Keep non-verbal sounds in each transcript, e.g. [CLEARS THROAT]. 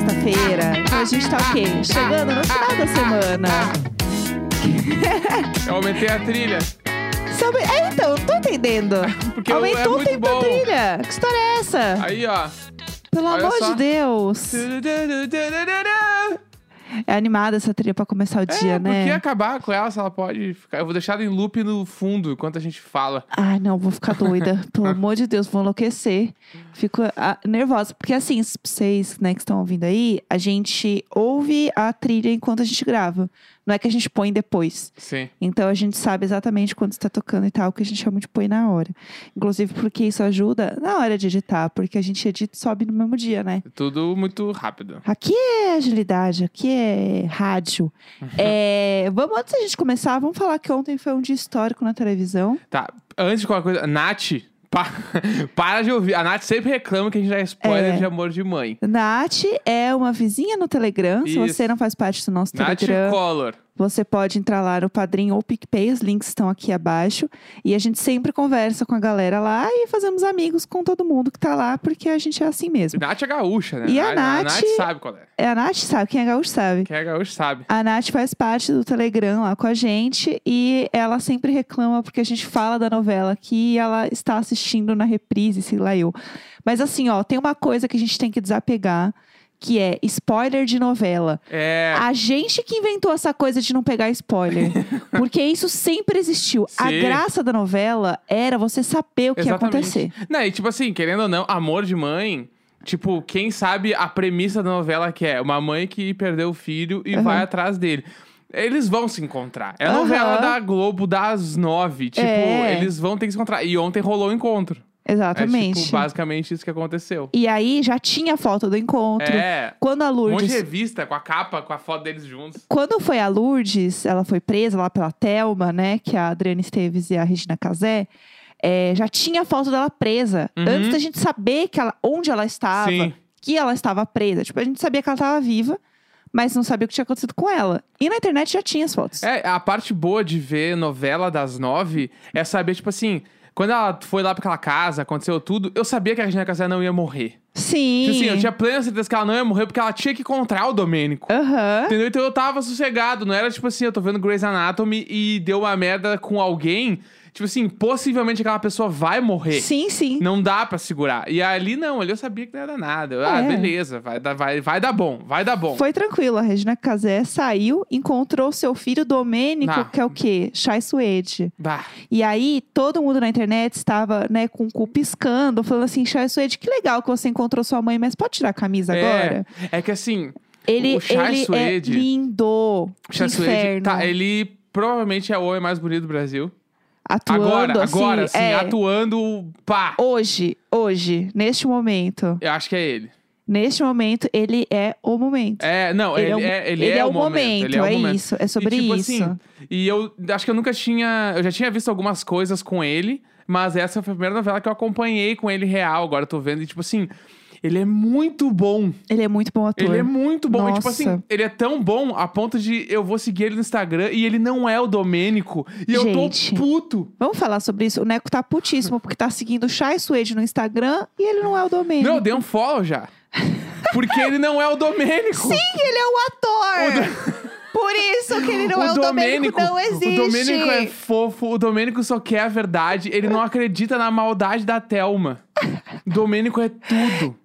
sexta-feira. Então a gente tá o quê? Chegando no final da semana. Eu aumentei a trilha. Sabe- É, então, não tô entendendo. Porque Aumentou é o tempo da trilha. Que história é essa? Aí, ó. Pelo olha amor só. de Deus. É animada essa trilha pra começar o dia, é, né? porque acabar com ela, se ela pode ficar. Eu vou deixar ela em loop no fundo enquanto a gente fala. Ai, não, vou ficar doida. [LAUGHS] Pelo amor de Deus, vou enlouquecer. Fico ah, nervosa. Porque assim, vocês né, que estão ouvindo aí, a gente ouve a trilha enquanto a gente grava. Não é que a gente põe depois. Sim. Então a gente sabe exatamente quando está tocando e tal, que a gente chama de põe na hora. Inclusive porque isso ajuda na hora de editar, porque a gente edita e sobe no mesmo dia, né? Tudo muito rápido. Aqui é agilidade, aqui é rádio. É, vamos, antes da gente começar, vamos falar que ontem foi um dia histórico na televisão. Tá, antes de qualquer coisa, Nath, pa- [LAUGHS] para de ouvir. A Nath sempre reclama que a gente dá spoiler É. de amor de mãe. Nath é uma vizinha no Telegram. Se Isso. você não faz parte do nosso Nath Telegram, Collor. Você pode entrar lá no Padrim ou PicPay. Os links estão aqui abaixo. E a gente sempre conversa com a galera lá e fazemos amigos com todo mundo que tá lá, porque a gente é assim mesmo. Nath é gaúcha, né? E a Nath- Nath sabe qual é. É, a Nath sabe, quem é gaúcho sabe. Quem é gaúcho sabe. A Nath faz parte do Telegram lá com a gente e ela sempre reclama porque a gente fala da novela aqui e ela está assistindo na reprise, sei lá eu. Mas assim, ó, tem uma coisa que a gente tem que desapegar, que é spoiler de novela. É. A gente que inventou essa coisa de não pegar spoiler. [LAUGHS] porque isso sempre existiu. A Sim. graça da novela era você saber o que ia Exatamente. acontecer. Não, e tipo assim, querendo ou não, amor de mãe. Tipo, quem sabe a premissa da novela que é uma mãe que perdeu o filho e Aham. vai atrás dele. Eles vão se encontrar. É a Aham. novela da Globo das nove. Tipo, É. eles vão ter que se encontrar. E ontem rolou o encontro. Exatamente. É tipo, basicamente isso que aconteceu. E aí já tinha foto do encontro. É. Quando a Um monte de Lourdes revista com a capa, com a foto deles juntos. Quando foi a Lourdes, ela foi presa lá pela Thelma, né? Que a Adriana Esteves e a Regina Casé. é, já tinha foto dela presa. Uhum. Antes da gente saber que ela, onde ela estava, Sim. que ela estava presa. Tipo, a gente sabia que ela estava viva, mas não sabia o que tinha acontecido com ela. E na internet já tinha as fotos. É, a parte boa de ver novela das nove é saber, tipo assim, quando ela foi lá pra aquela casa, aconteceu tudo, eu sabia que a Regina Casé não ia morrer. Sim. Tipo assim, eu tinha plena certeza que ela não ia morrer porque ela tinha que encontrar o Domênico. Aham. Entendeu? Então eu tava sossegado. Não era tipo assim, eu tô vendo Grey's Anatomy e deu uma merda com alguém. Tipo assim, possivelmente aquela pessoa vai morrer. Sim, sim. Não dá pra segurar. E ali não, ali eu sabia que não era nada. Eu, Ah, É. beleza, vai, dar- vai, vai dar bom, vai dar bom. Foi tranquilo. A Regina Casé saiu, encontrou seu filho Domênico, Ah. que é o quê? Chai Suede. Bah. E aí, todo mundo na internet estava, né, com o cu piscando, falando assim, Chai Suede, que legal que você encontrou sua mãe, mas pode tirar a camisa agora? É, é que assim, Ele, o Chai ele Suede- é lindo. o que Chai Suede, inferno. tá, ele provavelmente é o homem mais bonito do Brasil. Atuando agora, assim, agora, assim, é, atuando, pá. Hoje, hoje, neste momento, Eu acho que é ele. neste momento, ele é o momento. É, não, ele, é, o, é, ele é, o o momento. ele é, o é momento. isso, é sobre e, tipo isso. Assim, e eu acho que eu nunca tinha. Eu já tinha visto algumas coisas com ele, mas essa foi a primeira novela que eu acompanhei com ele real. Agora eu tô vendo, e tipo assim, ele é muito bom. Ele é muito bom ator. Ele é muito bom. E, tipo Nossa. assim, ele é tão bom a ponto de eu vou seguir ele no Instagram e ele não é o Domênico. E eu Gente. tô puto. Vamos falar sobre isso? O Neco tá putíssimo porque tá seguindo o Chai Suede no Instagram e ele não é o Domênico. Não, eu dei um follow já. Porque ele não é o Domênico. [LAUGHS] Sim, ele é o ator! Por isso que ele não é o Domênico, não existe. O Domênico é fofo, o Domênico só quer a verdade, ele não acredita na maldade da Thelma. O Domênico é tudo.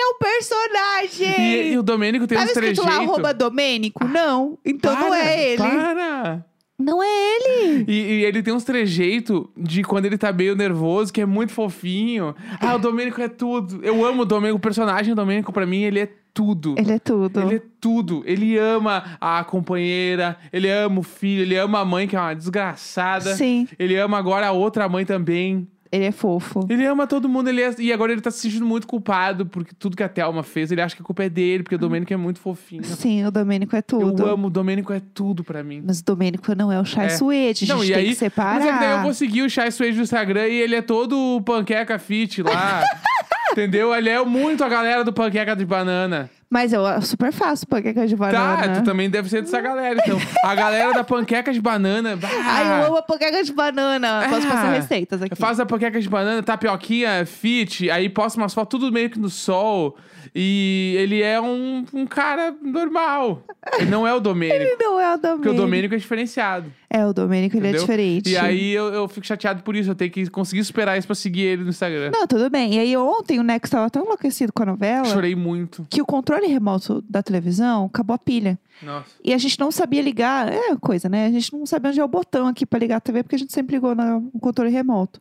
É o personagem! E, e o Domênico tem Tava uns escrito lá, trejeitos. arroba Domênico? Não. Então não Para, é ele. Para! Não é ele. E, e ele tem uns trejeitos de quando ele tá meio nervoso, que é muito fofinho. Ah, o Domênico é tudo. Eu amo o Domênico, o personagem Domênico, pra mim, ele é tudo. Ele é tudo. Ele é tudo. Ele ama a companheira, ele ama o filho, ele ama a mãe, que é uma desgraçada. Sim, Ele ama agora a outra mãe também. Ele é fofo. Ele ama todo mundo. Ele é- E agora ele tá se sentindo muito culpado porque tudo que a Thelma fez, ele acha que a culpa é dele, porque o Domênico é muito fofinho. Sim, o Domênico é tudo. Eu amo, o Domênico é tudo pra mim. Mas o Domênico não é o Chai É. Suede. A gente Não, e tem aí, que separar. Mas é que daí eu vou seguir o Chai Suede no Instagram e ele é todo panqueca fit lá. [LAUGHS] entendeu? Ele é muito a galera do panqueca de banana. Mas eu super faço panqueca de banana. Tá, tu também deve ser dessa galera, então. A galera da panqueca de banana. bah, Ai, eu amo a panqueca de banana. Posso Ah, passar receitas aqui. Faz a panqueca de banana, tapioquinha, fit, aí posta umas fotos tudo meio que no sol. E ele é um, um cara normal. Ele não é o [LAUGHS] Domênico. Ele não é o Domênico. Porque o Domênico é diferenciado. É, o Domênico ele é entendeu? diferente. E aí eu, eu fico chateado por isso. Eu tenho que conseguir superar isso pra seguir ele no Instagram. Não, tudo bem. E aí ontem o Nex tava tão enlouquecido com a novela Chorei muito. que o controle remoto da televisão acabou a pilha. Nossa. E a gente não sabia ligar. É coisa, né? A gente não sabia onde é o botão aqui pra ligar a TV, porque a gente sempre ligou no controle remoto.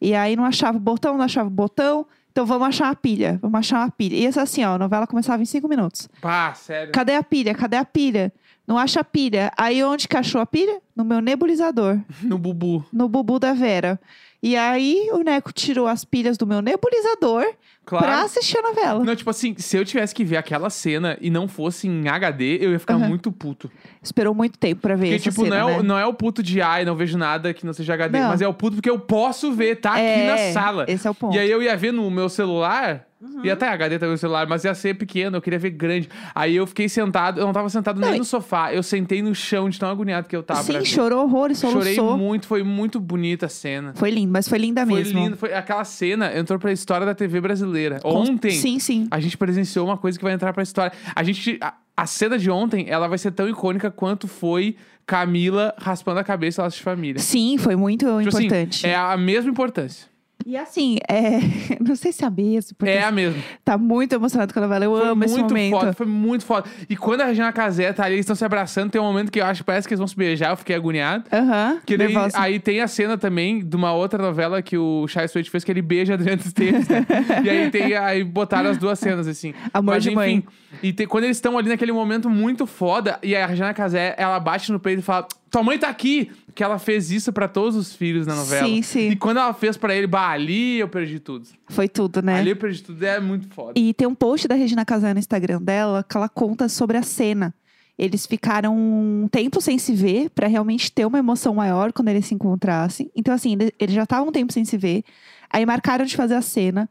E aí não achava o botão, não achava o botão. Então vamos achar a pilha, vamos achar uma pilha. E essa assim, ó, a novela começava em cinco minutos. Pá, sério. Cadê a pilha? Cadê a pilha? Não acha a pilha. Aí onde que achou a pilha? No meu nebulizador, No bubu. no bubu da Vera. E aí o Neco tirou as pilhas do meu nebulizador Claro. pra assistir a novela. Não, tipo assim, se eu tivesse que ver aquela cena e não fosse em HD, eu ia ficar Aham. muito puto. Esperou muito tempo pra ver Porque, essa tipo, cena, não, é, o- né? não é o puto de ai, não vejo nada que não seja HD, Não. mas é o puto porque eu posso ver, tá aqui É, na sala. Esse é o ponto. E aí eu ia ver no meu celular, Uhum. ia até HD também no celular, mas ia ser pequeno, eu queria ver grande. Aí eu fiquei sentado, eu não tava sentado Não, nem e- no sofá, eu sentei no chão de tão agoniado que eu tava. Sim, ver. chorou horrores, Chorei soluçou. muito, foi muito bonita a cena. Foi lindo, mas foi linda Foi mesmo. lindo, foi aquela cena entrou pra história da TV brasileira. Com- Ontem, Sim, sim. a gente presenciou uma coisa que vai entrar pra história. A gente. A, a cena de ontem, ela vai ser tão icônica quanto foi Camila raspando a cabeça laço de família. Sim, foi muito Tipo assim, importante. é a mesma importância. E assim, é... [LAUGHS] não sei se é a mesma, porque É a mesma. tá muito emocionado com a novela. Eu Foi amo esse muito momento. foda, foi muito foda. E quando a Regina Casé tá ali, eles estão se abraçando, tem um momento que eu acho que parece que eles vão se beijar, eu fiquei agoniado. Aham, Que daí, aí tem a cena também de uma outra novela que o Chai Suede fez, que ele beija a Adriana Esteves, né? [LAUGHS] e aí tem, aí botaram as duas cenas, assim. Amor Mas de enfim, mãe. e tem- quando eles estão ali naquele momento muito foda, e a Regina Casé, ela bate no peito e fala, tua mãe tá aqui! Que ela fez isso pra todos os filhos na novela. Sim, sim. E quando ela fez pra ele, bah, ali eu perdi tudo. Foi tudo, né? Ali eu perdi tudo, é muito foda. E tem um post da Regina Casé no Instagram dela que ela conta sobre a cena. Eles ficaram um tempo sem se ver pra realmente ter uma emoção maior quando eles se encontrassem. Então, assim, ele- eles já estavam um tempo sem se ver. Aí marcaram de fazer a cena.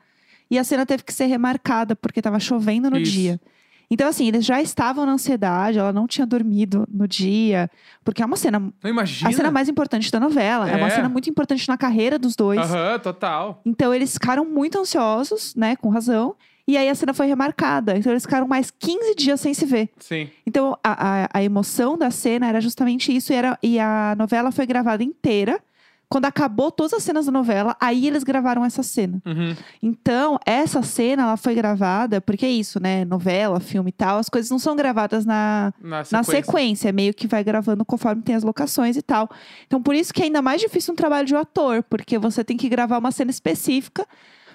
E a cena teve que ser remarcada porque tava chovendo no Isso. dia. Então, assim, eles já estavam na ansiedade, ela não tinha dormido no dia. Porque é uma cena. Imagina. A cena mais importante da novela. É, uma É. cena muito importante na carreira dos dois. Aham, total. Então eles ficaram muito ansiosos, né, com razão. E aí a cena foi remarcada. Então eles ficaram mais 15 dias sem se ver. Sim. Então a, a, a emoção da cena era justamente isso. E, era, e a novela foi gravada inteira. Quando acabou todas as cenas da novela, aí eles gravaram essa cena. Uhum. Então, essa cena, ela foi gravada, porque é isso, né? Novela, filme e tal, as coisas não são gravadas na, Na sequência. na sequência, meio que vai gravando conforme tem as locações e tal. Então, por isso que é ainda mais difícil um trabalho de um ator, porque você tem que gravar uma cena específica,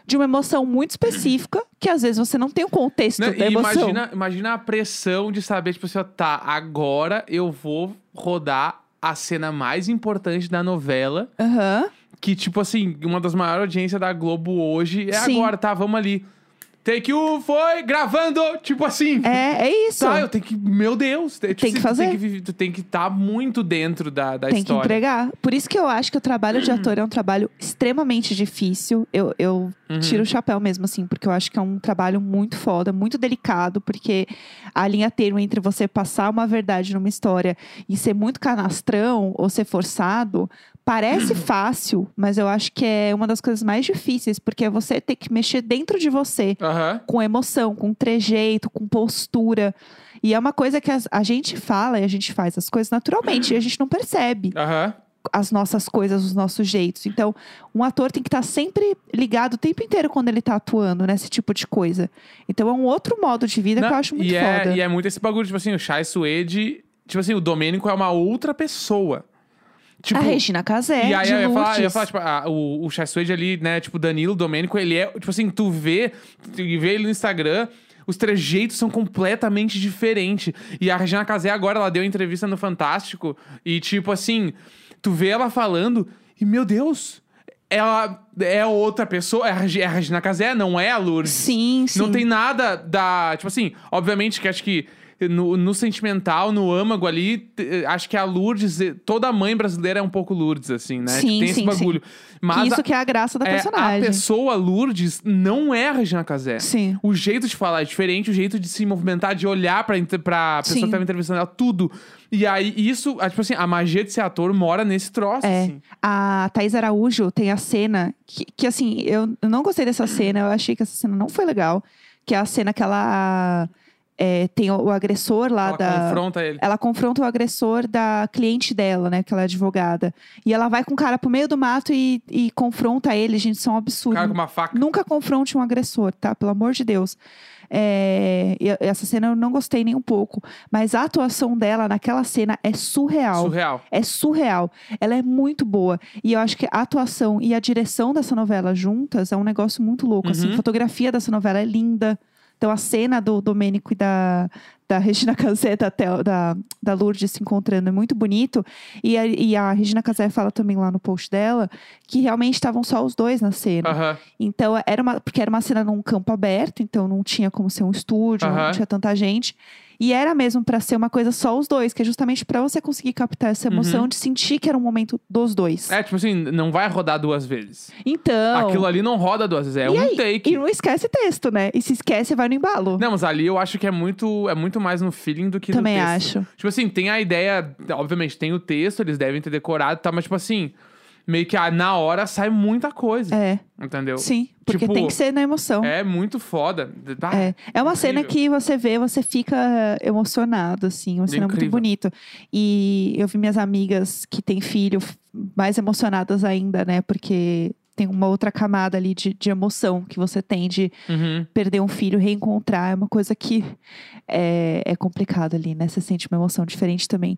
de uma emoção muito específica, que às vezes você não tem o contexto Né, da emoção. imagina, imagina a pressão de saber, tipo assim, ó, tá, agora eu vou rodar a cena mais importante da novela. Aham. Que, tipo assim, uma das maiores audiências da Globo hoje é Sim. agora, tá? Vamos ali. Take um, foi, gravando! Tipo assim. É, é isso. Tá, eu tenho que. Meu Deus! Tem Tem que fazer. Tem que, tu tem que estar muito dentro da, da tem que história. entregar. Por isso que eu acho que o trabalho de ator é um trabalho extremamente difícil. Eu, eu Uhum. tiro o chapéu mesmo, assim, porque eu acho que é um trabalho muito foda, muito delicado, porque a linha termo entre você passar uma verdade numa história e ser muito canastrão ou ser forçado. Parece fácil, mas eu acho que é uma das coisas mais difíceis, porque é você ter que mexer dentro de você Aham. com emoção, com trejeito, com postura. E é uma coisa que a gente fala e a gente faz as coisas naturalmente e a gente não percebe Aham. as nossas coisas, os nossos jeitos. Então, um ator tem que estar sempre ligado o tempo inteiro quando ele tá atuando nesse tipo de coisa. Então, é um outro modo de vida Não, que eu acho muito e é, foda. E é muito esse bagulho, tipo assim, o Chai Suede. Tipo assim, o Domênico é uma outra pessoa. Tipo, a Regina Casé, E aí eu ia falar, eu ia falar, tipo, ah, o, o Chai Suede ali, né, tipo, Danilo, Domênico, ele é, tipo assim, tu vê, tu vê ele no Instagram, os trejeitos são completamente diferentes. E a Regina Casé agora, ela deu entrevista no Fantástico, e tipo assim, tu vê ela falando, e meu Deus, ela é outra pessoa, é a é a Regina Casé, não é a Lourdes. Sim, sim. Não tem nada da. Tipo assim, obviamente que acho que no, no sentimental, no âmago ali, acho que a Lourdes, eh, toda mãe brasileira é um pouco Lourdes, assim, né? Sim, tem esse sim, bagulho. que Mas isso a, que é a graça da é, a personagem. pessoa Lourdes não é a Regina Casé. Sim. O jeito de falar é diferente, o jeito de se movimentar, de olhar pra, pra pessoa Sim. que tava entrevistando ela, tudo. E aí, isso, ah, tipo assim, a magia de ser ator mora nesse troço, É. assim. A Thaís Araújo tem a cena que, que, assim, eu eu não gostei dessa cena, eu achei que essa cena não foi legal. Que é a cena que ela é, tem o, o agressor lá Ela da. confronta ele. Ela confronta o agressor da cliente dela, né? Que ela é advogada. E ela vai com o cara pro meio do mato e, e confronta ele. Gente, isso é um absurdo. cara com uma faca. Nunca confronte um agressor, tá? Pelo amor de Deus. É, essa cena eu não gostei nem um pouco. Mas a atuação dela naquela cena é surreal. Surreal. É surreal. Ela é muito boa. E eu acho que a atuação e a direção dessa novela juntas é um negócio muito louco. Assim, Uhum. a fotografia dessa novela é linda. Então, a cena do Domênico e da, da Regina Casé, da, da, da Lourdes se encontrando é muito bonito. E a, e a Regina Casé fala também lá no post dela que realmente estavam só os dois na cena. Aham. Então, era uma, porque era uma cena num campo aberto, então não tinha como ser um estúdio, Aham. não tinha tanta gente. E era mesmo pra ser uma coisa só os dois, que é justamente pra você conseguir captar essa emoção Uhum. de sentir que era um momento dos dois. É, tipo assim, não vai rodar duas vezes. Então. Aquilo ali não roda duas vezes, é E um aí? take. E não esquece texto, né? E se esquece, vai no embalo. Não, mas ali eu acho que é muito, é muito mais no feeling do que Também no texto. acho. Tipo assim, tem a ideia, obviamente, tem o texto, eles devem ter decorado e tal, mas tipo assim, meio que ah, na hora sai muita coisa. É, Entendeu? sim. Porque Tipo, tem que ser na emoção. É muito foda. Ah, É, é uma cena incrível. que você vê, você fica emocionado, assim, uma cena muito Incrível. bonita. E eu vi minhas amigas que têm filho mais emocionadas ainda, né? Porque tem uma outra camada ali de, de emoção que você tem de Uhum. perder um filho, reencontrar. É uma coisa que é, é complicado ali, né? Você sente uma emoção diferente também.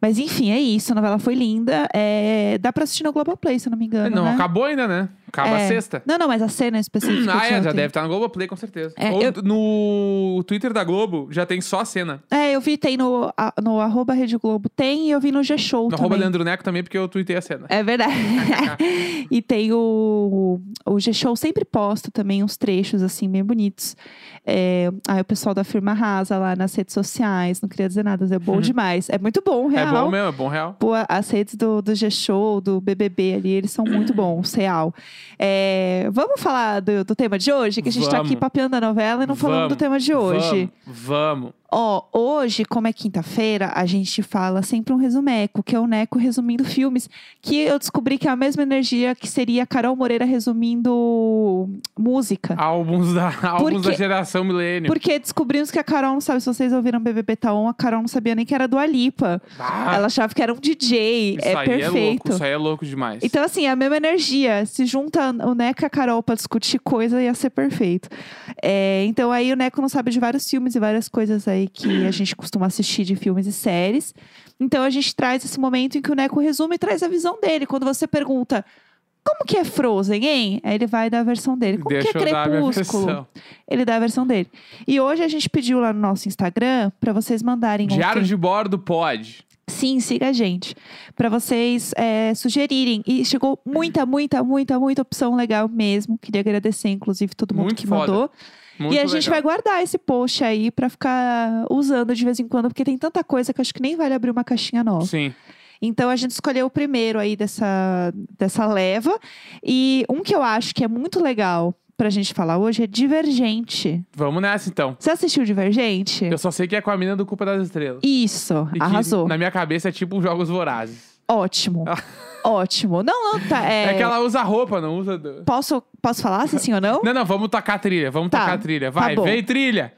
Mas enfim, é isso. A novela foi linda. É, dá pra assistir no Globoplay, se eu não me engano. Não, né? acabou ainda, né? Acaba É. a sexta. Não, não, mas a cena específica. [CLEARS THROAT] Ah, é, já tem. deve estar no Globoplay, com certeza. É, Ou eu- no Twitter da Globo já tem só a cena. É, eu vi, tem no, a- no arroba Rede Globo, tem, e eu vi no G-Show No também. arroba Leandro Neco também, porque eu tuitei a cena. É verdade. [LAUGHS] e tem o, o G-Show sempre posta também uns trechos, assim, bem bonitos. É, aí o pessoal da firma arrasa lá nas redes sociais, não queria dizer nada, é bom demais. É muito bom, É real. bom mesmo, é bom real. Pô, as redes do, do G-Show, do BBB ali, eles são muito bons, real. É, vamos falar do, do tema de hoje? Que a gente tá aqui Vamos. papeando a novela e não falando Vamos, do tema de hoje. Vamos, vamos. Ó, hoje, como é quinta-feira, a gente fala sempre um resumeco, que é o Neco resumindo filmes, que eu descobri que é a mesma energia que seria a Carol Moreira resumindo música. Álbuns da, [LAUGHS] álbuns da geração milênio. Porque descobrimos que a Carol não sabe, se vocês ouviram BBB Taon, a Carol não sabia nem que era do Alipa. Ah, Ela achava que era um DJ, isso é aí perfeito. é louco, isso aí é louco demais. Então, assim, é a mesma energia. Se junta o Neco e a Carol pra discutir coisa, ia ser perfeito. É, então, aí o Neco não sabe de vários filmes e várias coisas aí que a gente costuma assistir de filmes e séries. Então, a gente traz esse momento em que o Neco resume e traz a visão dele. Quando você pergunta. Como que é Frozen, hein? Aí ele vai dar a versão dele. Como Deixa que é Crepúsculo? Ele dá a versão dele. E hoje a gente pediu lá no nosso Instagram pra vocês mandarem Diário de bordo pode. Sim, siga a gente. Pra vocês é, sugerirem. E chegou muita, muita, muita, muita opção legal mesmo. Queria agradecer, inclusive, todo mundo Muito que foda. mandou. Muito e a gente vai legal. guardar esse post aí pra ficar usando de vez em quando, porque tem tanta coisa que eu acho que nem vale abrir uma caixinha nova. Sim. Então a gente escolheu o primeiro aí dessa, dessa leva. E um que eu acho que é muito legal pra gente falar hoje é Divergente. Vamos nessa então. Você assistiu Divergente? Eu só sei que é com a mina do Culpa das Estrelas. Isso, E arrasou. na minha cabeça é tipo Jogos Vorazes. Ótimo. [LAUGHS] Ótimo. Não, não, tá. É... É, que ela usa roupa, não usa. do- Posso, posso falar se sim ou não? Não, não, vamos tacar a trilha. Vamos Tá, tacar a trilha. tá Vai, bom. vem trilha.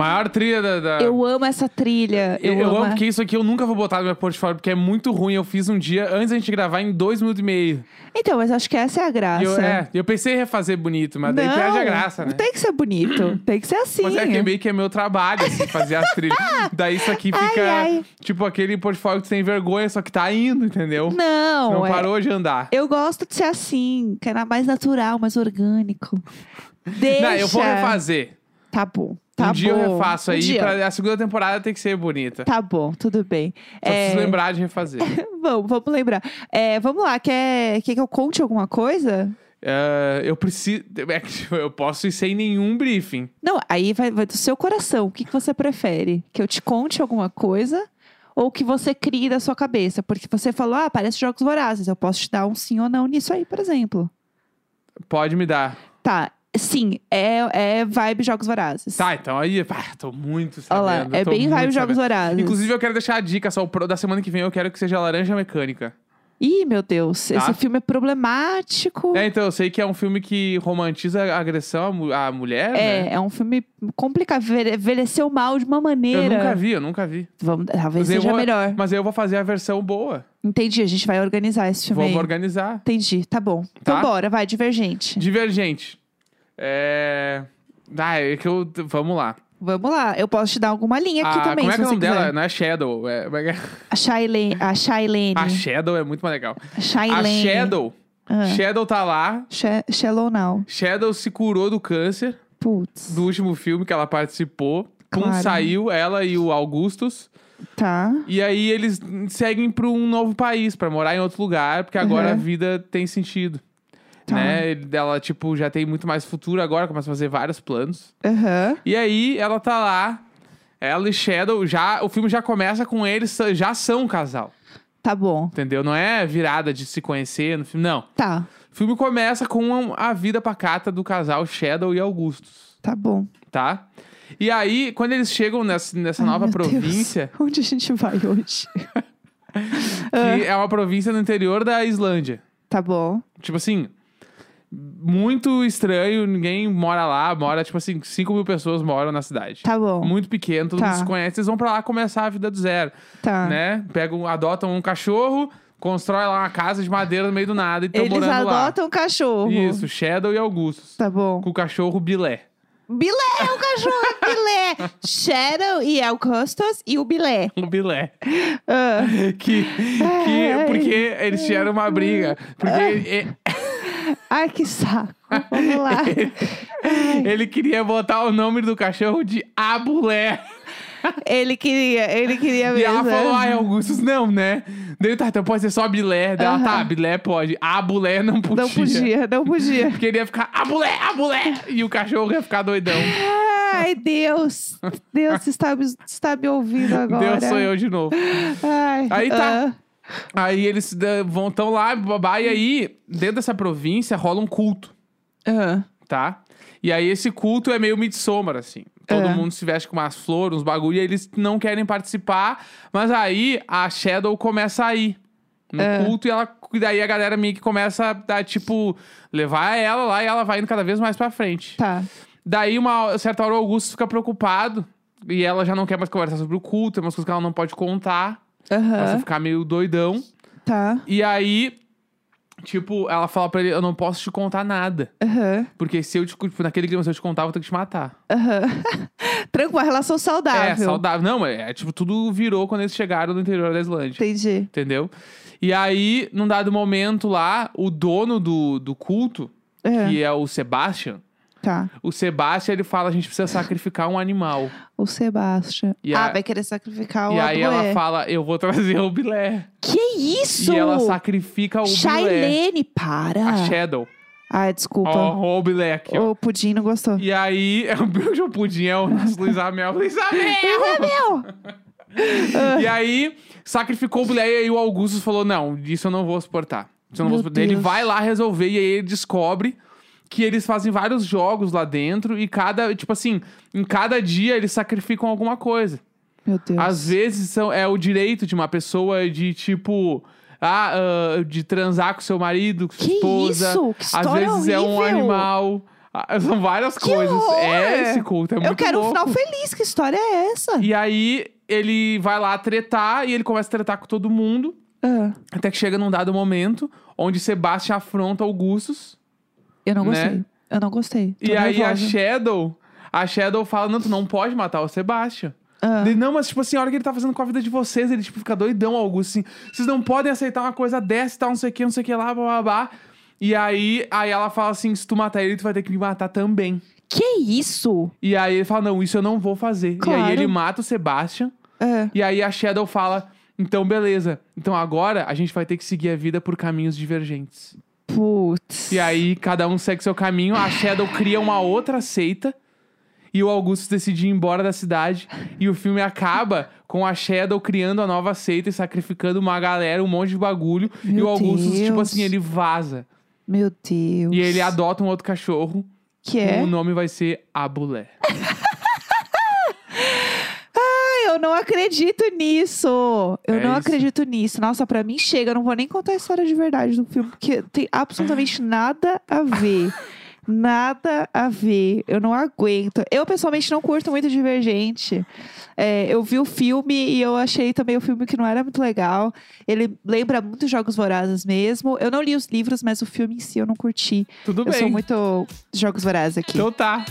Maior trilha da. da- Eu amo essa trilha. Eu, Eu, amo. amo porque isso aqui eu nunca vou botar no meu portfólio, porque é muito ruim. Eu fiz um dia antes da gente gravar em dois minutos e meio. Então, mas acho que essa é a graça. Eu, é, eu pensei em refazer bonito, mas daí não, perde a graça, né? Não tem que ser bonito. tem que ser assim. Mas é que meio que é meu trabalho, assim, fazer as trilhas. [LAUGHS] Daí isso aqui Ai, fica ai. tipo aquele portfólio que você tem vergonha, só que tá indo, entendeu? Não, Não é- parou de andar. Eu gosto de ser assim, que era mais natural, mais orgânico. Deixa. Não, eu vou refazer. Tá bom. Tá um bom. dia eu refaço Um aí, dia. pra a segunda temporada tem que ser bonita. Tá bom, tudo bem. Só É, preciso lembrar de refazer. [LAUGHS] Vamos, vamos lembrar. É, vamos lá, quer, quer que eu conte alguma coisa? eh, eu preciso. é tipo, Eu posso ir sem nenhum briefing. Não, aí vai, vai do seu coração. O que, que você prefere? Que eu te conte alguma coisa ou que você crie da sua cabeça? Porque você falou, ah, parece Jogos Vorazes. Eu posso te dar um sim ou não nisso aí, por exemplo. Pode me dar. Tá, sim, é, é vibe Jogos Vorazes. Tá, então aí. pá, tô muito Olha lá, sabendo. é bem vibe Jogos sabendo. Vorazes. Inclusive, eu quero deixar a dica só da semana que vem. Eu quero que seja Laranja Mecânica. Ih, meu Deus, Tá. esse filme é problemático. É, então, eu sei que é um filme que romantiza a agressão à, mu- à mulher, É, né? é um filme complicado, envelhe- envelheceu mal de uma Eu maneira. nunca vi, eu nunca vi. Vamos, talvez Mas eu seja vou- melhor. Mas aí eu vou fazer a versão boa. Entendi, a gente vai organizar esse filme Vamos aí. organizar. Entendi, tá bom. Então Tá? bora, vai, Divergente. Divergente. É. Ah, é que eu. Vamos lá. Vamos lá, eu posso te dar alguma linha aqui Ah, também, como é se que é o nome dela? quiser. Não é Shadow. É... como é é? A Shailene. A Shailene. A Shadow é muito mais legal. A A Shailene. Shadow. Ah. Shadow tá lá. Shallow Now. Shadow se curou do câncer Putz. do último filme que ela participou. Pum, Claro. saiu, ela e o Augustus. Tá. E aí eles seguem pra um novo país, pra morar em outro lugar, porque agora Uhum. a vida tem sentido. Tá. Né? Ela, tipo, já tem muito mais futuro agora, começa a fazer vários planos. Aham. E aí ela tá lá, ela e Shadow, já, o filme já começa com eles, já são um casal. Tá bom. Entendeu? Não é virada de se conhecer no filme, não. Tá. O filme começa com a vida pacata do casal Shadow e Augustus, Tá bom. tá? E aí, quando eles chegam nessa, nessa Ai, nova meu Deus. província, [LAUGHS] Onde a gente vai hoje? [LAUGHS] que é uma província no interior da Islândia. Tá bom. Tipo assim, muito estranho, ninguém mora lá, mora, tipo assim, 5 mil pessoas moram na cidade. Tá bom. Muito pequeno, todo Tá. mundo se conhece, eles vão pra lá começar a vida do zero, Tá. né? Pegam, adotam um cachorro, constrói lá uma casa de madeira no meio do nada e estão Eles morando lá. adotam um cachorro. Isso, Shadow e Augustus. Tá bom. Com o cachorro Bilé. Bilé é o cachorro, é Bilé. Shadow e Augustus e o Bilé. O Bilé. Ah, [LAUGHS] que, que, porque eles tiveram uma briga. Porque ele, [LAUGHS] Ai, que saco. Vamos lá. ele queria botar o nome do cachorro de Abulé. Ele queria, ele queria E ela mesmo. falou, ai, Augustus, não, né? Daí, tá, então pode ser só Bilé. Daí ela, tá, Bilé pode. Abulé não podia. Não podia, não podia. Porque ele ia ficar, Abulé, Abulé. E o cachorro ia ficar doidão. Ai, Deus. Deus está me, está me ouvindo agora. Deus sou eu de novo. Ai, Aí tá. ah, Aí eles vão tão lá, babá, e aí, dentro dessa província, rola um culto. ah, tá? E aí esse culto é meio Midsommar, assim. Todo É. mundo se veste com umas flores, uns bagulho, e eles não querem participar. Mas aí a Shadow começa a ir no É. culto e ela, e daí a galera meio que começa a, a, tipo, levar ela lá e ela vai indo cada vez mais pra frente. tá. Daí, uma certa hora, o Augusto fica preocupado e ela já não quer mais conversar sobre o culto, tem umas coisas que ela não pode contar. Começa a Aham, ficar meio doidão. tá. E aí, tipo, ela fala pra ele: Eu não posso te contar nada. Aham, Porque se eu te, tipo, naquele clima, se eu te contar, eu vou ter que te matar. aham. [LAUGHS] Tranquilo, uma relação saudável. É, saudável. Não, é, é, tipo, tudo virou quando eles chegaram no interior da Islândia. Entendi. Entendeu? E aí, num dado momento lá, o dono do, do culto, É, que é o Sebastian, tá. o Sebastian, ele fala, a gente precisa sacrificar um animal. O Sebastian. E ah, a- vai querer sacrificar o e aí ela fala, eu vou trazer o Bilé. Que isso? E ela sacrifica o Bilé. Shailene, para. A Shadow. Ai, desculpa. Ó, o Bilé aqui, ó. o Pudim não gostou. E aí, é o Billy Pudim, é o nosso Luiz Amel. Luiz Amel! Meu! E aí, sacrificou o Bilé e aí o Augusto falou: Não, isso eu não vou suportar. Isso eu não Meu vou suportar. Ele Deus. vai lá resolver e aí ele descobre que eles fazem vários jogos lá dentro e cada, tipo assim, em cada dia eles sacrificam alguma coisa. Meu Deus. Às vezes são, é o direito de uma pessoa de tipo. Ah, ah, de transar com seu marido, com sua Que esposa. isso? Que Às vezes é um horrível. animal. Ah, São várias Que coisas. horror! É esse culto, é muito Eu quero um louco. final feliz. Que história é essa? E aí ele vai lá tretar e ele começa a tretar com todo mundo. Ah, Até que chega num dado momento onde Sebastian afronta Augustus. Eu não Né? gostei. Eu não gostei. Tô e aí a nervosa. Shadow. A Shadow fala: Não, tu não pode matar o Sebastian. Ah, Ele, não, mas tipo assim, a hora que ele tá fazendo com a vida de vocês, ele tipo fica doidão, Augusto, assim. Vocês não podem aceitar uma coisa dessa e tal, não sei o que, não sei o que lá, blá blá blá. E aí, aí ela fala assim: se tu matar ele, tu vai ter que me matar também. Que isso? E aí ele fala: não, isso eu não vou fazer. E Claro. aí ele mata o Sebastian. Ah, E aí a Shadow fala: então beleza, então agora a gente vai ter que seguir a vida por caminhos divergentes. Putz. E aí, cada um segue seu caminho. A Shadow cria uma outra seita. E o Augustus decide ir embora da cidade. E o filme acaba com a Shadow criando a nova seita e sacrificando uma galera, um monte de bagulho. e Meu o Augustus, tipo assim, ele vaza. Meu Deus. E ele adota um outro cachorro. Que é? O nome vai ser Abulé. [LAUGHS] Eu não acredito nisso. Eu É não isso. acredito nisso. Nossa, pra mim chega. Eu não vou nem contar a história de verdade do filme, porque tem absolutamente [LAUGHS] nada a ver. Nada a ver. Eu não aguento. Eu, pessoalmente, não curto muito Divergente. É, eu vi o filme e eu achei também o filme que não era muito legal. Ele lembra muito Jogos Vorazes mesmo. Eu não li os livros, mas o filme em si eu não curti. Tudo eu bem. sou muito Jogos Vorazes aqui. Então tá.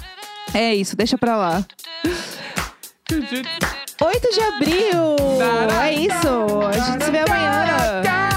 É isso, deixa pra lá. [LAUGHS] 8 de abril! É isso! A gente se vê amanhã!